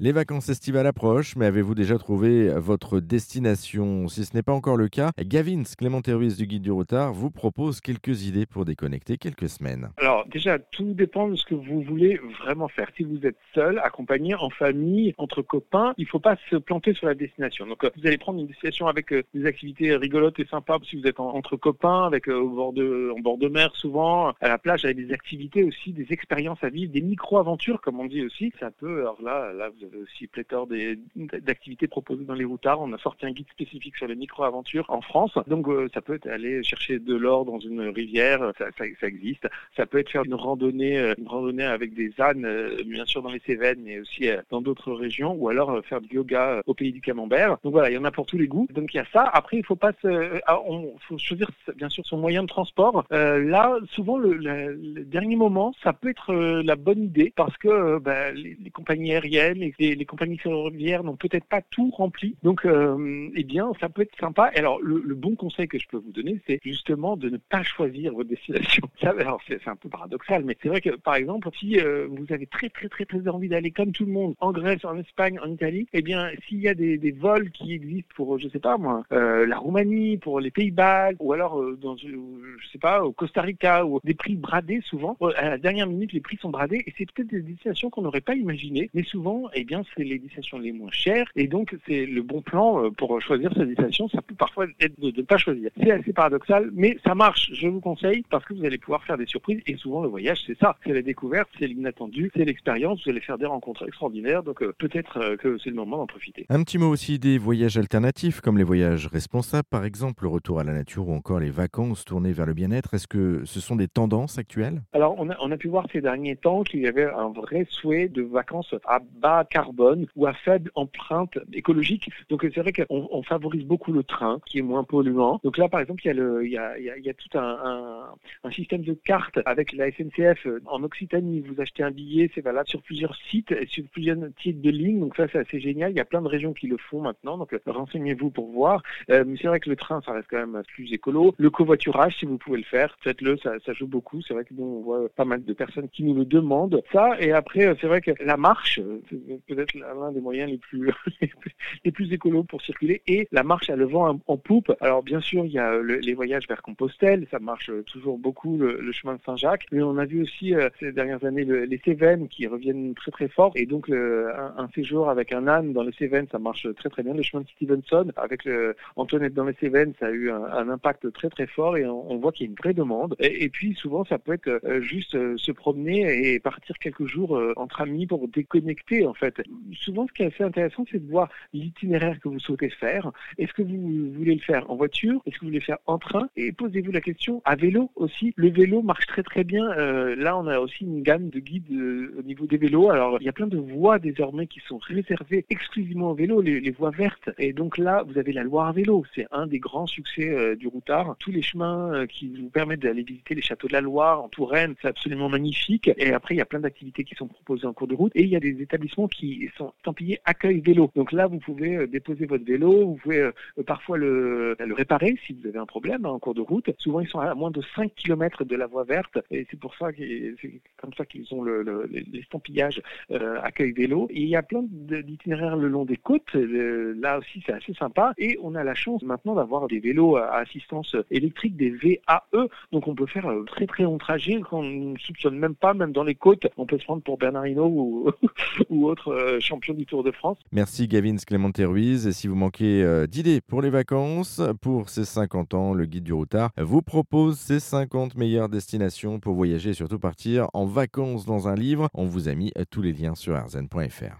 Les vacances estivales approchent, mais avez-vous déjà trouvé votre destination? Si ce n'est pas encore le cas, Gavin, Clément Ruiz du Guide du Routard, vous propose quelques idées pour déconnecter quelques semaines. Alors déjà, tout dépend de ce que vous voulez vraiment faire. Si vous êtes seul, accompagné, en famille, entre copains, il ne faut pas se planter sur la destination. Donc euh, vous allez prendre une destination avec euh, des activités rigolotes et sympas si vous êtes entre copains, avec euh, au bord de, en bord de mer souvent, à la plage avec des activités aussi, des expériences à vivre, des micro-aventures comme on dit aussi. Ça peut, alors là, là vous aussi pléthore d'activités proposées dans les routards. On a sorti un guide spécifique sur les micro-aventures en France. Donc euh, ça peut être aller chercher de l'or dans une rivière, ça, existe. Ça peut être faire une randonnée, euh, une randonnée avec des ânes, euh, bien sûr dans les Cévennes, mais aussi dans d'autres régions, ou alors faire du yoga au pays du Camembert. Donc voilà, il y en a pour tous les goûts. Donc il y a ça. Après, il faut pas se, ah, on faut choisir bien sûr son moyen de transport. là, souvent le, dernier moment, ça peut être la bonne idée parce que bah, les, compagnies aériennes et les, compagnies ferroviaires n'ont peut-être pas tout rempli. Donc, euh, eh bien, ça peut être sympa. alors, le, bon conseil que je peux vous donner, c'est justement de ne pas choisir votre destination. Ça, alors, c'est un peu paradoxal, mais c'est vrai que, par exemple, si euh, vous avez très, très, très, très envie d'aller comme tout le monde en Grèce, en Espagne, en Italie, eh bien, s'il y a des, des, vols qui existent pour, je sais pas moi, euh, la Roumanie, pour les Pays-Bas, ou alors dans, je sais pas, au Costa Rica, ou des prix bradés souvent, à la dernière minute, les prix sont bradés, et c'est peut-être des destinations qu'on n'aurait pas imaginées, mais souvent, eh bien, c'est les destinations les moins chères et donc c'est le bon plan euh, pour choisir sa destination. Ça peut parfois être de ne pas choisir. C'est assez paradoxal, mais ça marche. Je vous conseille parce que vous allez pouvoir faire des surprises et souvent le voyage, c'est ça. C'est la découverte, c'est l'inattendu, c'est l'expérience. Vous allez faire des rencontres extraordinaires. Donc euh, peut-être euh, que c'est le moment d'en profiter. Un petit mot aussi des voyages alternatifs comme les voyages responsables, par exemple, le retour à la nature ou encore les vacances tournées vers le bien-être. Est-ce que ce sont des tendances actuelles? Alors on a, on a pu voir ces derniers temps qu'il y avait un vrai souhait de vacances à bas carbone ou à faible empreinte écologique. Donc c'est vrai qu'on on favorise beaucoup le train, qui est moins polluant. Donc là, par exemple, il y a, tout un, système de cartes avec la SNCF. En Occitanie, vous achetez un billet, c'est valable sur plusieurs sites, sur plusieurs titres de ligne. Donc ça, c'est assez génial. Il y a plein de régions qui le font maintenant. Donc renseignez-vous pour voir. Euh, mais c'est vrai que le train, ça reste quand même plus écolo. Le covoiturage, si vous pouvez le faire, faites-le, ça, joue beaucoup. C'est vrai que nous, on voit pas mal de personnes qui nous le demandent. Ça, et après, c'est vrai que la marche, peut-être l'un des moyens les plus les plus écolos pour circuler et la marche à le vent en, poupe. Alors bien sûr, il y a les voyages vers Compostelle, ça marche toujours beaucoup le, chemin de Saint-Jacques, mais on a vu aussi euh, ces dernières années les Cévennes qui reviennent très très fort et donc un, séjour avec un âne dans les Cévennes, ça marche très très bien. Le chemin de Stevenson avec le, Antoinette dans les Cévennes, ça a eu un, impact très très fort et on, voit qu'il y a une vraie demande. Et, puis souvent, ça peut être euh, juste euh, se promener et partir quelques jours entre amis pour déconnecter en fait. Souvent, ce qui est assez intéressant, c'est de voir l'itinéraire que vous souhaitez faire. Est-ce que vous voulez le faire en voiture? Est-ce que vous voulez le faire en train? Et posez-vous la question à vélo aussi. Le vélo marche très très bien. Euh, là, on a aussi une gamme de guides euh, au niveau des vélos. Alors, il y a plein de voies désormais qui sont réservées exclusivement au vélo, les, voies vertes. Et donc là, vous avez la Loire à vélo. C'est un des grands succès euh, du routard. Tous les chemins qui vous permettent d'aller visiter les châteaux de la Loire en Touraine, c'est absolument magnifique. Et après, il y a plein d'activités qui sont proposées en cours de route. Et il y a des établissements qui sont estampillés accueil vélo. Donc là, vous pouvez euh, déposer votre vélo, vous pouvez euh, parfois le, réparer si vous avez un problème hein, en cours de route. Souvent, ils sont à moins de 5 km de la voie verte et c'est pour ça c'est comme ça qu'ils ont l'estampillage le, euh, accueil vélo. Il y a plein d'itinéraires le long des côtes. là aussi, c'est assez sympa. Et on a la chance maintenant d'avoir des vélos à assistance électrique, des VAE. Donc on peut faire très très long trajet qu'on ne soupçonne même pas, même dans les côtes. On peut se prendre pour Bernard Hinault ou, ou autre champion du Tour de France. Merci Gavin Clément Ruiz. Et si vous manquez euh, d'idées pour les vacances, pour ces 50 ans, le guide du routard vous propose ses 50 meilleures destinations pour voyager et surtout partir en vacances dans un livre. On vous a mis tous les liens sur arzen.fr.